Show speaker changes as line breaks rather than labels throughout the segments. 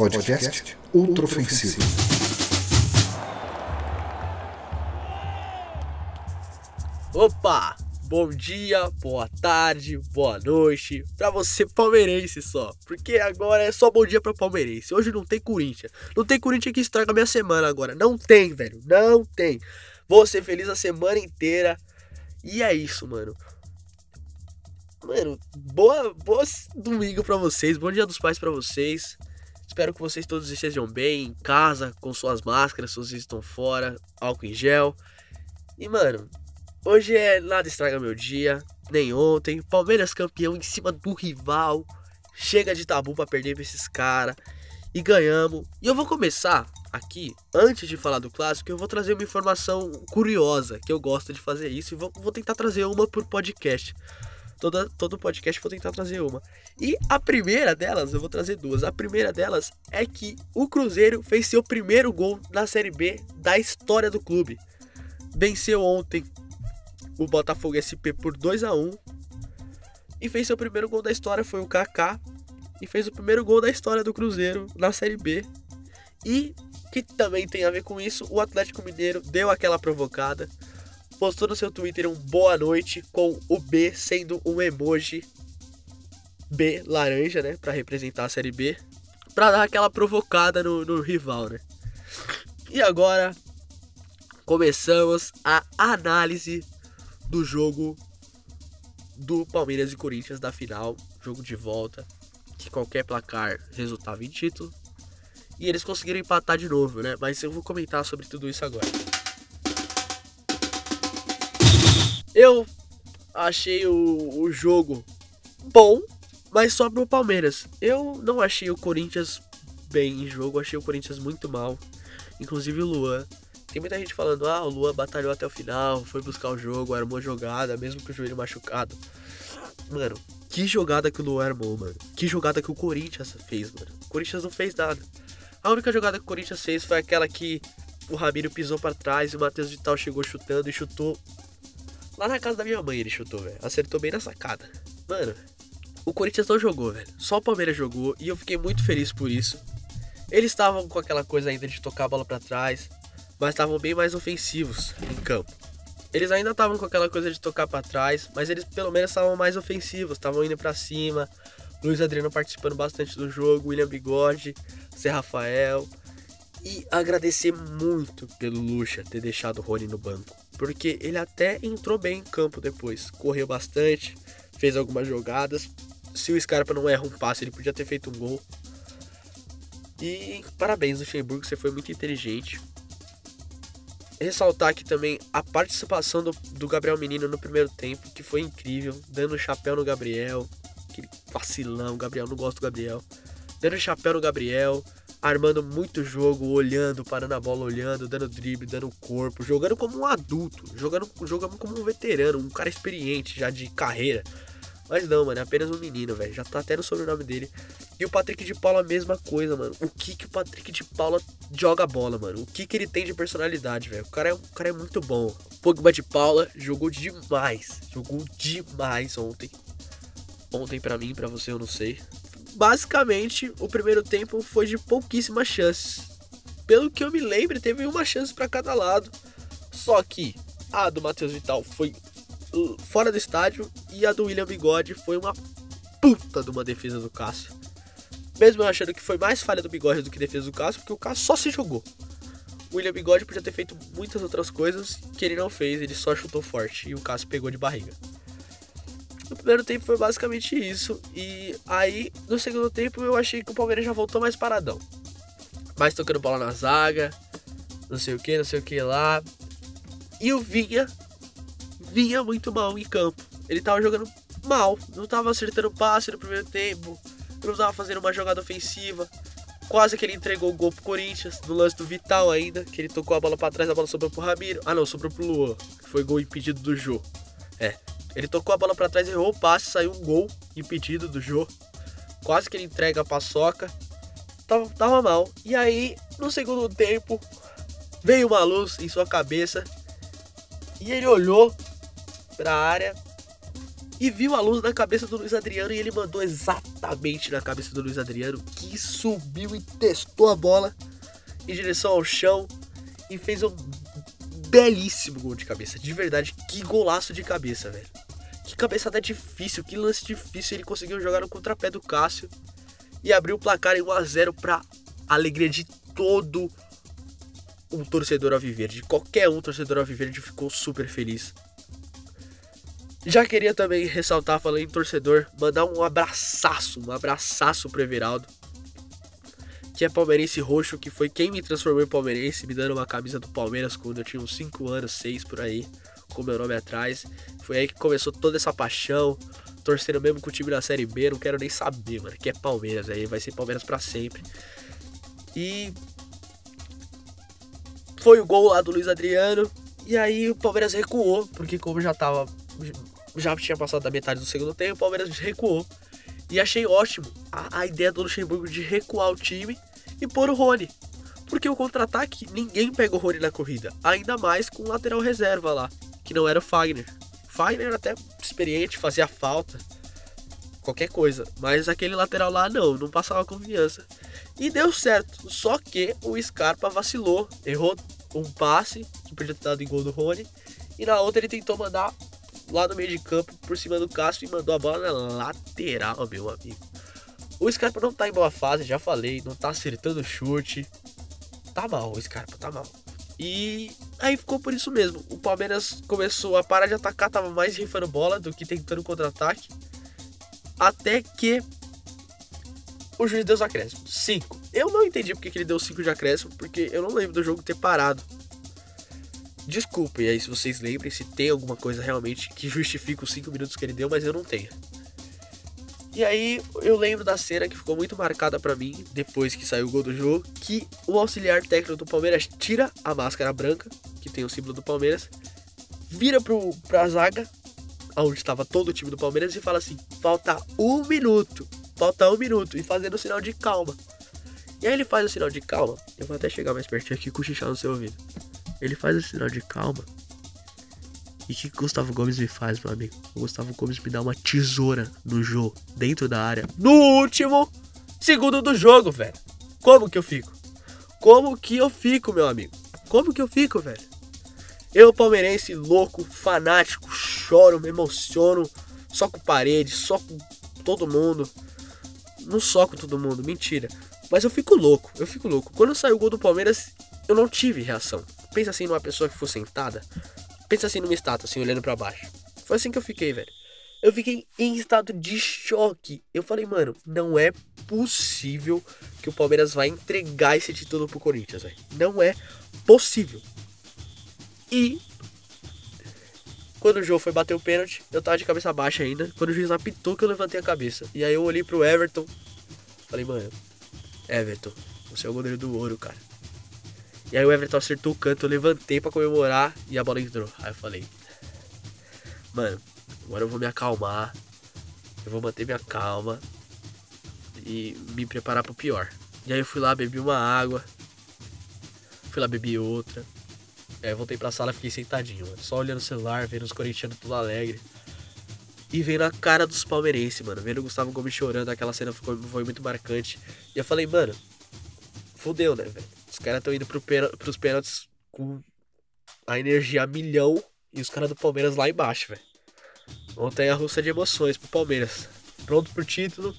Podcast Ultra Ofensivo.
Opa! Bom dia, boa tarde, boa noite pra você palmeirense só. Porque agora é só bom dia pra palmeirense. Hoje não tem Corinthians. Não tem Corinthians que estraga minha semana agora. Não tem, velho. Não tem. Vou ser feliz a semana inteira. E é isso, mano. Mano, boa, boa domingo pra vocês. Bom dia dos pais pra vocês. Espero que vocês todos estejam bem, em casa, com suas máscaras, se vocês estão fora, álcool em gel. E, mano, Hoje é nada estraga meu dia, nem ontem. Palmeiras campeão em cima do rival. Chega de tabu para perder pra esses caras. E ganhamos. E eu vou começar aqui, antes de falar do clássico, eu vou trazer uma informação curiosa, que eu gosto de fazer isso, e vou, vou tentar trazer uma por podcast. Toda, todo podcast vou tentar trazer uma. E a primeira delas, eu vou trazer duas. A primeira delas é que o Cruzeiro fez seu primeiro gol na Série B da história do clube. Venceu ontem o Botafogo SP por 2 a 1 e fez seu primeiro gol da história, foi o Kaká, e fez o primeiro gol da história do Cruzeiro na Série B. E que também tem a ver com isso, o Atlético Mineiro deu aquela provocada, postou no seu Twitter um boa noite com o B sendo um emoji B laranja, né, para representar a Série B, para dar aquela provocada no, no rival, né? E agora começamos a análise do jogo do Palmeiras e Corinthians da final, jogo de volta, que qualquer placar resultava em título. E eles conseguiram empatar de novo, né? Mas eu vou comentar sobre tudo isso agora. Eu achei o, o jogo bom, mas só pro Palmeiras. Eu não achei o Corinthians bem em jogo, achei o Corinthians muito mal. Inclusive o Luan tem muita gente falando, ah, o Luan batalhou até o final, foi buscar o jogo, armou jogada, mesmo com o joelho machucado. Mano, que jogada que o Luan armou, mano. Que jogada que o Corinthians fez, mano. O Corinthians não fez nada. A única jogada que o Corinthians fez foi aquela que o Ramiro pisou para trás e o Matheus Vital chegou chutando e chutou. Lá na casa da minha mãe ele chutou, velho. Acertou bem na sacada. Mano, o Corinthians não jogou, velho. Só o Palmeiras jogou e eu fiquei muito feliz por isso. Eles estavam com aquela coisa ainda de tocar a bola para trás mas estavam bem mais ofensivos em campo. Eles ainda estavam com aquela coisa de tocar para trás, mas eles pelo menos estavam mais ofensivos, estavam indo para cima. Luiz Adriano participando bastante do jogo, William Bigode, Zé Rafael. E agradecer muito pelo Lucha ter deixado o Rony no banco, porque ele até entrou bem em campo depois, correu bastante, fez algumas jogadas. Se o Scarpa não erra um passe, ele podia ter feito um gol. E parabéns, Luxemburgo, você foi muito inteligente ressaltar aqui também a participação do, do Gabriel Menino no primeiro tempo, que foi incrível, dando chapéu no Gabriel, aquele vacilão, Gabriel, não gosto do Gabriel, dando chapéu no Gabriel, armando muito jogo, olhando, parando a bola, olhando, dando drible, dando corpo, jogando como um adulto, jogando, jogando como um veterano, um cara experiente já de carreira. Mas não, mano, é apenas um menino, velho. Já tá até no sobrenome dele. E o Patrick de Paula, a mesma coisa, mano. O que que o Patrick de Paula joga bola, mano? O que que ele tem de personalidade, velho? O cara, é, o cara é muito bom. O Pogba de Paula jogou demais. Jogou demais ontem. Ontem para mim, para você eu não sei. Basicamente, o primeiro tempo foi de pouquíssimas chances. Pelo que eu me lembro, teve uma chance para cada lado. Só que a do Matheus Vital foi fora do estádio e a do William Bigode foi uma puta de uma defesa do Cássio. Mesmo eu achando que foi mais falha do Bigode do que defesa do Cássio, porque o Cássio só se jogou. O William Bigode podia ter feito muitas outras coisas que ele não fez, ele só chutou forte e o Cássio pegou de barriga. No primeiro tempo foi basicamente isso, e aí no segundo tempo eu achei que o Palmeiras já voltou mais paradão. Mais tocando bola na zaga, não sei o que, não sei o que lá. E o Vinha vinha muito mal em campo. Ele tava jogando mal, não tava acertando passe no primeiro tempo, não tava fazendo uma jogada ofensiva. Quase que ele entregou o gol pro Corinthians, no lance do Vital ainda, que ele tocou a bola para trás, a bola sobrou pro Ramiro. Ah não, sobrou pro Luan, que foi gol impedido do Jô. É, ele tocou a bola para trás, errou o passe, saiu um gol impedido do Jô. Quase que ele entrega a paçoca. Tava, tava mal. E aí, no segundo tempo, veio uma luz em sua cabeça. E ele olhou pra área e viu a luz na cabeça do Luiz Adriano e ele mandou exatamente na cabeça do Luiz Adriano, que subiu e testou a bola em direção ao chão e fez um belíssimo gol de cabeça. De verdade, que golaço de cabeça, velho. Que cabeçada difícil, que lance difícil. Ele conseguiu jogar no contrapé do Cássio e abriu o placar em 1 a 0 para alegria de todo um torcedor de Qualquer um torcedor alviverde ficou super feliz. Já queria também ressaltar, falando em torcedor, mandar um abraçaço, um abraçaço pro Everaldo. Que é palmeirense roxo, que foi quem me transformou em palmeirense, me dando uma camisa do Palmeiras quando eu tinha uns 5 anos, 6 por aí, com meu nome atrás. Foi aí que começou toda essa paixão, torcendo mesmo com o time da Série B, não quero nem saber, mano, que é Palmeiras aí, vai ser Palmeiras para sempre. E foi o gol lá do Luiz Adriano. E aí o Palmeiras recuou, porque como já tava. Já tinha passado da metade do segundo tempo, o Palmeiras recuou. E achei ótimo a, a ideia do Luxemburgo de recuar o time e pôr o Rony. Porque o contra-ataque, ninguém pega o Rony na corrida. Ainda mais com o lateral reserva lá, que não era o Fagner. Fagner era até experiente, fazia falta. Qualquer coisa. Mas aquele lateral lá não, não passava confiança. E deu certo. Só que o Scarpa vacilou. Errou um passe que podia ter dado em gol do Rony. E na outra ele tentou mandar lá no meio de campo por cima do Cássio e mandou a bola na lateral, meu amigo. O Scarpa não tá em boa fase, já falei, não tá acertando o chute. Tá mal, o Scarpa tá mal. E aí ficou por isso mesmo. O Palmeiras começou a parar de atacar, tava mais rifando bola do que tentando contra-ataque. Até que o juiz deu os acréscimos. 5. Eu não entendi porque que ele deu 5 de acréscimo, porque eu não lembro do jogo ter parado. Desculpa, e aí se vocês lembrem, se tem alguma coisa realmente que justifica os 5 minutos que ele deu, mas eu não tenho. E aí eu lembro da cena que ficou muito marcada para mim, depois que saiu o gol do jogo, que o auxiliar técnico do Palmeiras tira a máscara branca, que tem o símbolo do Palmeiras, vira pro, pra zaga, onde estava todo o time do Palmeiras, e fala assim: falta um minuto falta um minuto e fazendo o sinal de calma. E aí ele faz o sinal de calma. Eu vou até chegar mais pertinho aqui e cochichar no seu ouvido. Ele faz o sinal de calma. E o que Gustavo Gomes me faz, meu amigo? O Gustavo Gomes me dá uma tesoura no jogo, dentro da área, no último segundo do jogo, velho. Como que eu fico? Como que eu fico, meu amigo? Como que eu fico, velho? Eu, palmeirense, louco, fanático, choro, me emociono, só com parede, só com todo mundo não soco todo mundo, mentira. Mas eu fico louco, eu fico louco. Quando saiu o gol do Palmeiras, eu não tive reação. Pensa assim numa pessoa que for sentada. Pensa assim numa estátua, assim, olhando para baixo. Foi assim que eu fiquei, velho. Eu fiquei em estado de choque. Eu falei, mano, não é possível que o Palmeiras vai entregar esse título pro Corinthians, velho. Não é possível. E quando o João foi bater o pênalti, eu tava de cabeça baixa ainda. Quando o juiz apitou que eu levantei a cabeça. E aí eu olhei pro Everton. Falei, mano, Everton, você é o goleiro do ouro, cara. E aí o Everton acertou o canto, eu levantei para comemorar e a bola entrou. Aí eu falei, mano, agora eu vou me acalmar. Eu vou manter minha calma e me preparar pro pior. E aí eu fui lá, bebi uma água. Fui lá, bebi outra. É, voltei pra sala fiquei sentadinho, mano. Só olhando o celular, vendo os corintianos tudo alegre. E vendo a cara dos palmeirenses, mano. Vendo o Gustavo Gomes chorando, aquela cena ficou, foi muito marcante. E eu falei, mano, fudeu, né, velho? Os caras estão indo pro pênalti, pros pênaltis com a energia a milhão e os caras do Palmeiras lá embaixo, velho. Montanha russa de emoções pro Palmeiras. Pronto pro título,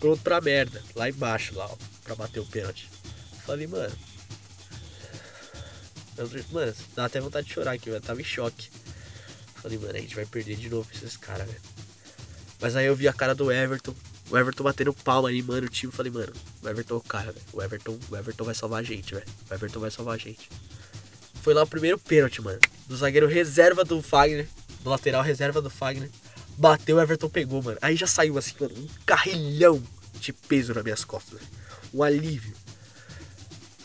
pronto pra merda. Lá embaixo, lá, ó, pra bater o pênalti. Falei, mano, eu, mano, dá até vontade de chorar aqui, eu tava em choque. Falei, mano, a gente vai perder de novo esses caras, velho. Mas aí eu vi a cara do Everton. O Everton batendo palma animando o time. Falei, mano, o Everton é o cara, velho. O Everton, o Everton vai salvar a gente, velho. O Everton vai salvar a gente. Foi lá o primeiro pênalti, mano. Do zagueiro reserva do Fagner. Do lateral reserva do Fagner. Bateu, o Everton pegou, mano. Aí já saiu assim, mano, um carrilhão de peso nas minhas costas. Véio. Um alívio.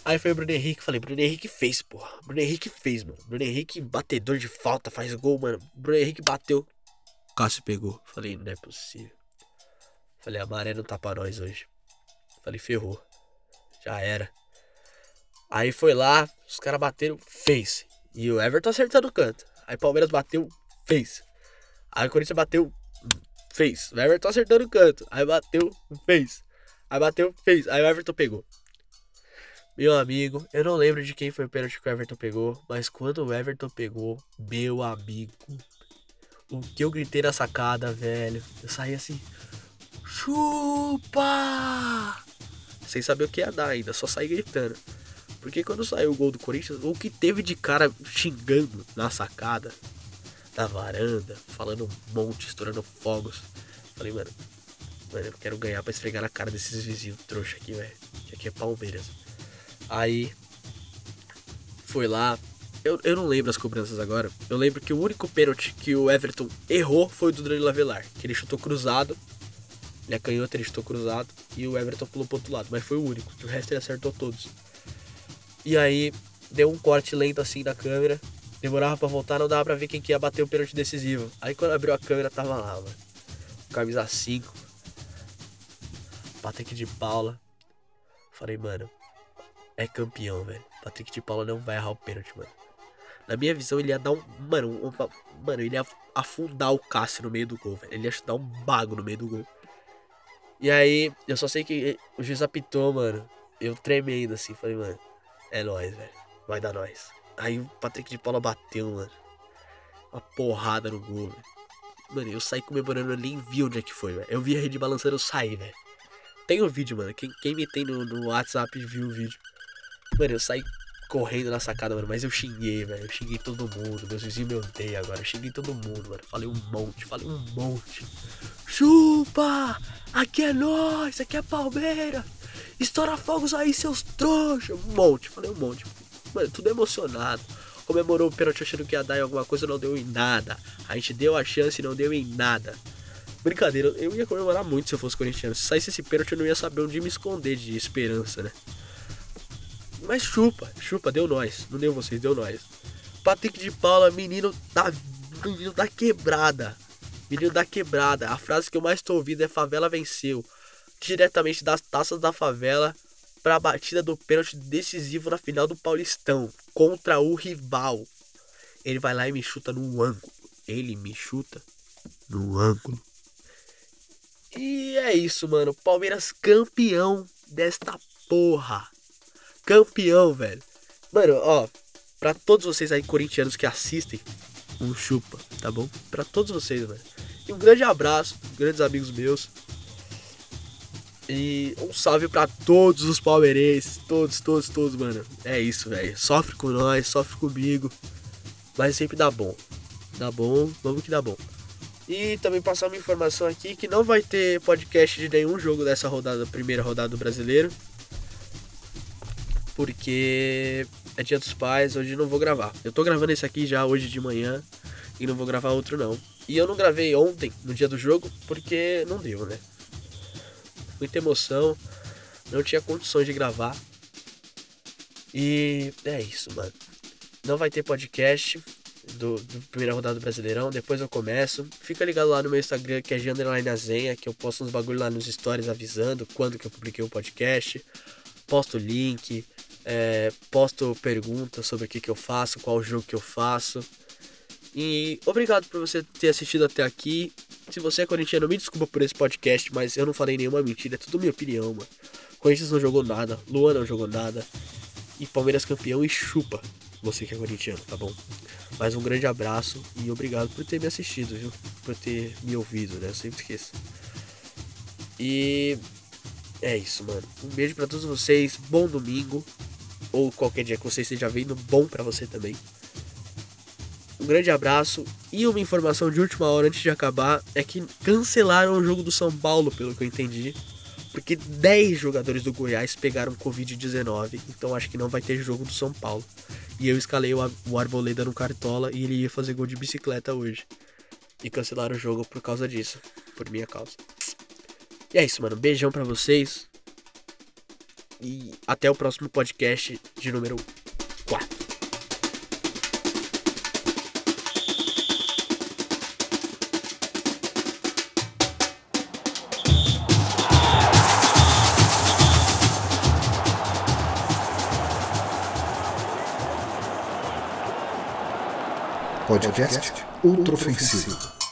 Aí foi o Bruno Henrique, falei, Bruno Henrique fez, porra. Bruno Henrique fez, mano. Bruno Henrique, batedor de falta, faz gol, mano. Bruno Henrique bateu. Cássio pegou. Falei, não é possível. Falei, a maré não tá pra nós hoje. Falei, ferrou. Já era. Aí foi lá, os caras bateram, fez. E o Everton acertando o canto. Aí o Palmeiras bateu, fez. Aí o Corinthians bateu, fez. O Everton acertou no canto. Aí bateu, fez. Aí bateu, fez. Aí o Everton pegou. Meu amigo, eu não lembro de quem foi o pênalti que o Everton pegou, mas quando o Everton pegou, meu amigo, o que eu gritei na sacada, velho, eu saí assim, chupa! Sem saber o que ia dar ainda, só saí gritando. Porque quando saiu o gol do Corinthians, o que teve de cara xingando na sacada, na varanda, falando um monte, estourando fogos. Falei, mano, mano, eu quero ganhar pra esfregar na cara desses vizinhos trouxa aqui, velho. Que aqui é Palmeiras. Aí foi lá. Eu, eu não lembro as cobranças agora. Eu lembro que o único pênalti que o Everton errou foi o do Danilo Avelar. Que ele chutou cruzado. Ele acanhou, ele chutou cruzado. E o Everton pulou pro outro lado. Mas foi o único. O resto ele acertou todos. E aí deu um corte lento assim na câmera. Demorava pra voltar, não dava pra ver quem que ia bater o pênalti decisivo. Aí quando abriu a câmera tava lá, mano. Camisa 5. Patrick de Paula. Falei, mano, é campeão, velho. Patrick de Paula não vai errar o pênalti, mano. Na minha visão, ele ia dar um. Mano, um, mano, ele ia afundar o Cássio no meio do gol, velho. Ele ia chutar um bago no meio do gol. E aí, eu só sei que o juiz apitou, mano. Eu tremendo assim, falei, mano, é nóis, velho. Vai dar nós. Aí o Patrick de Paula bateu, mano. Uma porrada no gol, velho. Mano, eu saí comemorando, eu nem vi onde é que foi, velho. Eu vi a rede balançando, eu saí, velho. Tem o um vídeo, mano. Quem, quem me tem no, no WhatsApp viu o vídeo. Mano, eu saí correndo na sacada, mano. Mas eu xinguei, velho. Eu xinguei todo mundo. Meus vizinhos me odeiam agora. Eu xinguei todo mundo, mano. Falei um monte, falei um monte. Chupa! Aqui é nós, aqui é Palmeiras. Estoura fogos aí, seus trouxas. Um monte, falei um monte. Mano, tudo emocionado. Comemorou o pênalti achando que ia dar em alguma coisa, não deu em nada. A gente deu a chance e não deu em nada. Brincadeira, eu ia comemorar muito se eu fosse corintiano. Se saísse esse pênalti, eu não ia saber onde me esconder de esperança, né? Mas chupa, chupa, deu nós. Não deu vocês, deu nós. Patrick de Paula, menino da, menino da quebrada. Menino da quebrada. A frase que eu mais tô ouvindo é favela venceu. Diretamente das taças da favela para a batida do pênalti decisivo na final do Paulistão contra o rival. Ele vai lá e me chuta no ângulo. Ele me chuta no ângulo. E é isso, mano. Palmeiras campeão desta porra. Campeão, velho. Mano, ó, pra todos vocês aí corintianos que assistem, um chupa, tá bom? Pra todos vocês, velho. E um grande abraço, grandes amigos meus. E um salve para todos os palmeirenses, todos, todos, todos, mano. É isso, velho. Sofre com nós, sofre comigo, mas sempre dá bom. Dá bom, vamos que dá bom. E também passar uma informação aqui que não vai ter podcast de nenhum jogo dessa rodada, primeira rodada do brasileiro. Porque é dia dos pais, hoje não vou gravar. Eu tô gravando esse aqui já hoje de manhã e não vou gravar outro não. E eu não gravei ontem, no dia do jogo, porque não deu, né? Muita emoção, não tinha condições de gravar. E é isso, mano. Não vai ter podcast do, do, primeira rodada do Brasileirão. Depois eu começo. Fica ligado lá no meu Instagram, que é Azenha, que eu posto uns bagulho lá nos stories avisando quando que eu publiquei o podcast. Posto link, é, posto perguntas sobre o que, que eu faço, qual jogo que eu faço. E obrigado por você ter assistido até aqui. Se você é corintiano, me desculpa por esse podcast, mas eu não falei nenhuma mentira, é tudo minha opinião, mano. Corinthians não jogou nada, Luan não jogou nada. E Palmeiras campeão e chupa você que é corintiano, tá bom? Mais um grande abraço e obrigado por ter me assistido, viu? Por ter me ouvido, né? Eu sempre esqueço. E é isso, mano. Um beijo para todos vocês. Bom domingo. Ou qualquer dia que você esteja vendo, bom para você também. Um grande abraço. E uma informação de última hora antes de acabar é que cancelaram o jogo do São Paulo, pelo que eu entendi. Porque 10 jogadores do Goiás pegaram Covid-19. Então acho que não vai ter jogo do São Paulo. E eu escalei o Arboleda no Cartola e ele ia fazer gol de bicicleta hoje. E cancelaram o jogo por causa disso. Por minha causa. E é isso, mano. Beijão pra vocês. E até o próximo podcast de número 4.
Podcast Ultra Ofensivo.